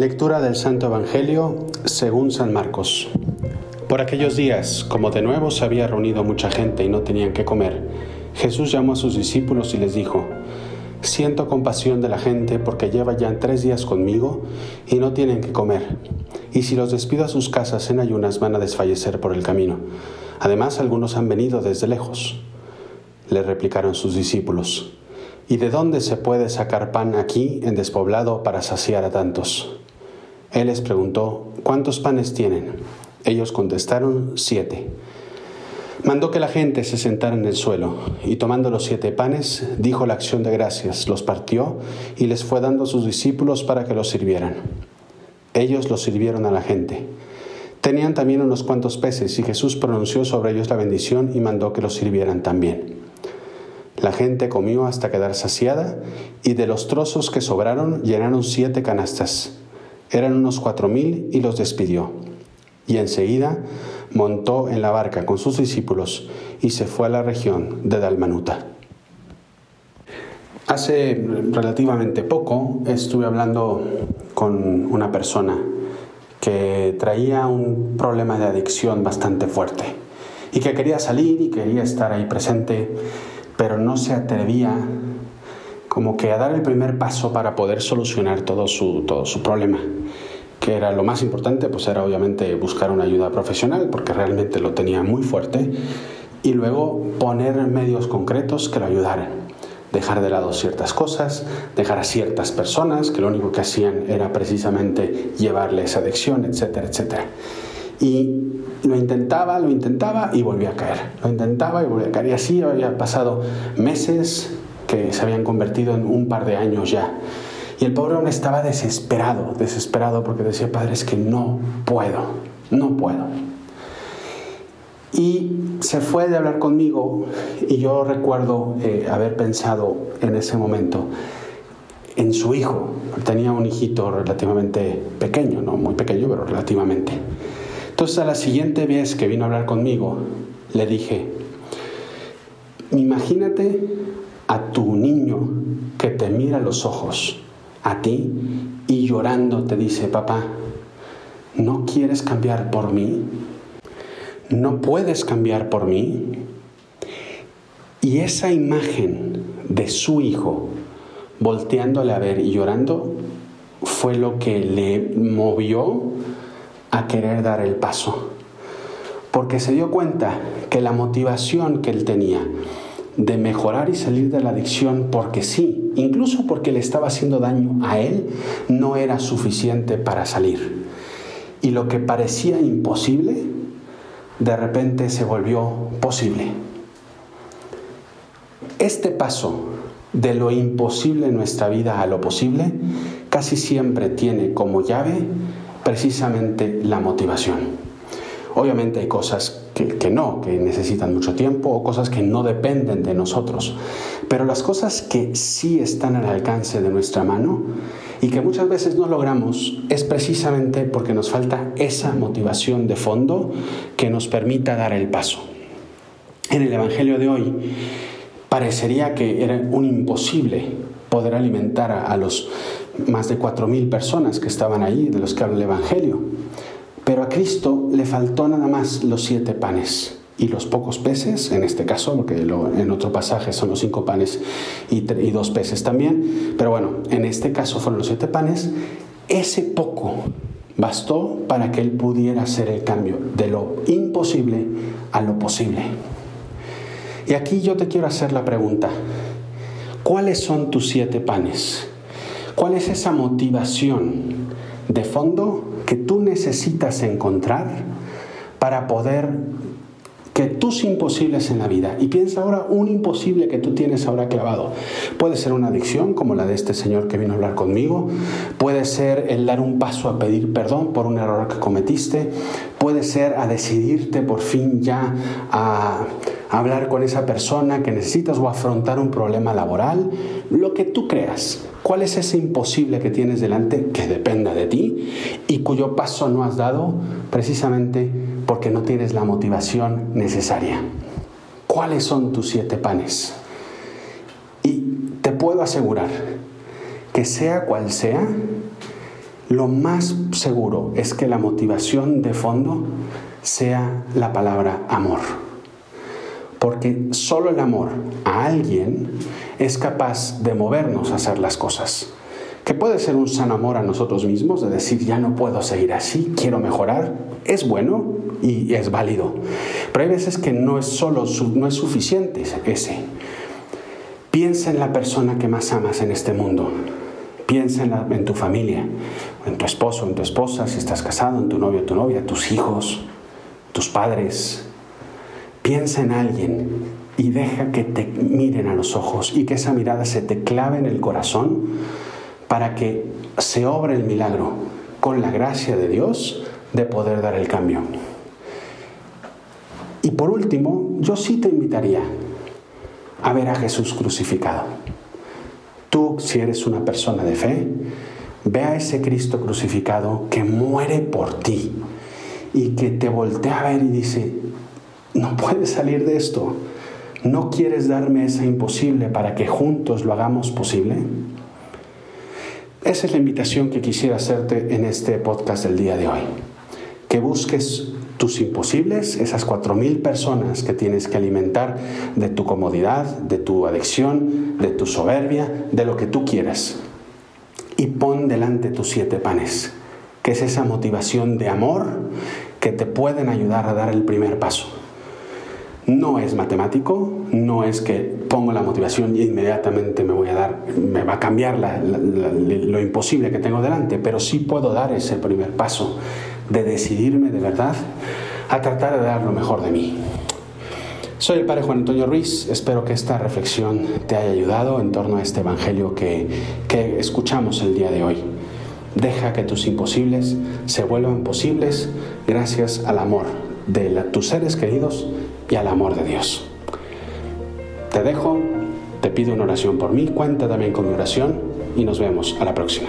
Lectura del Santo Evangelio según San Marcos. Por aquellos días, como de nuevo se había reunido mucha gente y no tenían que comer, Jesús llamó a sus discípulos y les dijo, Siento compasión de la gente porque lleva ya tres días conmigo y no tienen que comer. Y si los despido a sus casas en ayunas van a desfallecer por el camino. Además, algunos han venido desde lejos. Le replicaron sus discípulos. ¿Y de dónde se puede sacar pan aquí en despoblado para saciar a tantos? Él les preguntó, ¿cuántos panes tienen? Ellos contestaron, siete. Mandó que la gente se sentara en el suelo, y tomando los siete panes, dijo la acción de gracias, los partió y les fue dando a sus discípulos para que los sirvieran. Ellos los sirvieron a la gente. Tenían también unos cuantos peces, y Jesús pronunció sobre ellos la bendición y mandó que los sirvieran también. La gente comió hasta quedar saciada, y de los trozos que sobraron llenaron siete canastas. Eran unos cuatro mil y los despidió. Y enseguida montó en la barca con sus discípulos y se fue a la región de Dalmanuta. Hace relativamente poco estuve hablando con una persona que traía un problema de adicción bastante fuerte y que quería salir y quería estar ahí presente, pero no se atrevía como que a dar el primer paso para poder solucionar todo su, todo su problema que era lo más importante, pues era obviamente buscar una ayuda profesional, porque realmente lo tenía muy fuerte, y luego poner medios concretos que lo ayudaran. Dejar de lado ciertas cosas, dejar a ciertas personas que lo único que hacían era precisamente llevarle esa adicción, etcétera, etcétera. Y lo intentaba, lo intentaba y volvía a caer. Lo intentaba y volvía a caer. Y así había pasado meses, que se habían convertido en un par de años ya. Y el pobre hombre estaba desesperado, desesperado porque decía, Padre, es que no puedo, no puedo. Y se fue de hablar conmigo y yo recuerdo eh, haber pensado en ese momento en su hijo. Tenía un hijito relativamente pequeño, no muy pequeño, pero relativamente. Entonces a la siguiente vez que vino a hablar conmigo, le dije, imagínate a tu niño que te mira los ojos, a ti, y llorando te dice, papá, ¿no quieres cambiar por mí? ¿No puedes cambiar por mí? Y esa imagen de su hijo volteándole a ver y llorando fue lo que le movió a querer dar el paso. Porque se dio cuenta que la motivación que él tenía de mejorar y salir de la adicción porque sí, incluso porque le estaba haciendo daño a él, no era suficiente para salir. Y lo que parecía imposible, de repente se volvió posible. Este paso de lo imposible en nuestra vida a lo posible casi siempre tiene como llave precisamente la motivación. Obviamente hay cosas que, no, que necesitan mucho tiempo o cosas que no dependen de nosotros. Pero las cosas que sí están al alcance de nuestra mano y que muchas veces no logramos es precisamente porque nos falta esa motivación de fondo que nos permita dar el paso. En el Evangelio de hoy parecería que era un imposible poder alimentar a, a los más de 4.000 personas que estaban ahí, de los que habla el Evangelio. Pero a Cristo le faltó nada más los siete panes y los pocos peces, en este caso, porque en otro pasaje son los cinco panes y, y dos peces también, pero bueno, en este caso fueron los siete panes, ese poco bastó para que él pudiera hacer el cambio de lo imposible a lo posible. Y aquí yo te quiero hacer la pregunta, ¿cuáles son tus siete panes? ¿Cuál es esa motivación de fondo que tú necesitas encontrar para poder que tus imposibles en la vida, y piensa ahora un imposible que tú tienes ahora clavado, puede ser una adicción como la de este señor que vino a hablar conmigo, puede ser el dar un paso a pedir perdón por un error que cometiste, puede ser a decidirte por fin ya a hablar con esa persona que necesitas o afrontar un problema laboral, lo que tú creas. ¿Cuál es ese imposible que tienes delante que dependa de ti y cuyo paso no has dado precisamente porque no tienes la motivación necesaria? ¿Cuáles son tus siete panes? Y puedo asegurar que sea cual sea, lo más seguro es que la motivación de fondo sea la palabra amor. Porque solo el amor a alguien es capaz de movernos a hacer las cosas. Que puede ser un sano amor a nosotros mismos, de decir, ya no puedo seguir así, quiero mejorar, es bueno y es válido. Pero hay veces que no es solo, no es suficiente ese. Piensa en la persona que más amas en este mundo. Piensa en, en tu familia, en tu esposo, en tu esposa, si estás casado, en tu novio, tu novia, tus hijos, tus padres. Piensa en alguien y deja que te miren a los ojos y que esa mirada se te clave en el corazón para que se obre el milagro con la gracia de Dios de poder dar el cambio. Y por último, yo sí te invitaría a ver a Jesús crucificado. Tú, si eres una persona de fe, ve a ese Cristo crucificado que muere por ti y que te voltea a ver y dice, no puedes salir de esto. ¿No quieres darme esa imposible para que juntos lo hagamos posible? Esa es la invitación que quisiera hacerte en este podcast del día de hoy. Que busques tus imposibles, esas cuatro mil personas que tienes que alimentar de tu comodidad, de tu adicción, de tu soberbia, de lo que tú quieras. Y pon delante tus siete panes, que es esa motivación de amor que te pueden ayudar a dar el primer paso. No es matemático, no es que pongo la motivación y inmediatamente me voy a dar, me va a cambiar lo imposible que tengo delante, pero sí puedo dar ese primer paso de decidirme de verdad a tratar de dar lo mejor de mí. Soy el Padre Juan Antonio Ruiz, espero que esta reflexión te haya ayudado en torno a este Evangelio que, que escuchamos el día de hoy. Deja que tus imposibles se vuelvan posibles gracias al amor de tus seres queridos y al amor de Dios. Te dejo, te pido una oración por mí, cuenta también con mi oración y nos vemos a la próxima.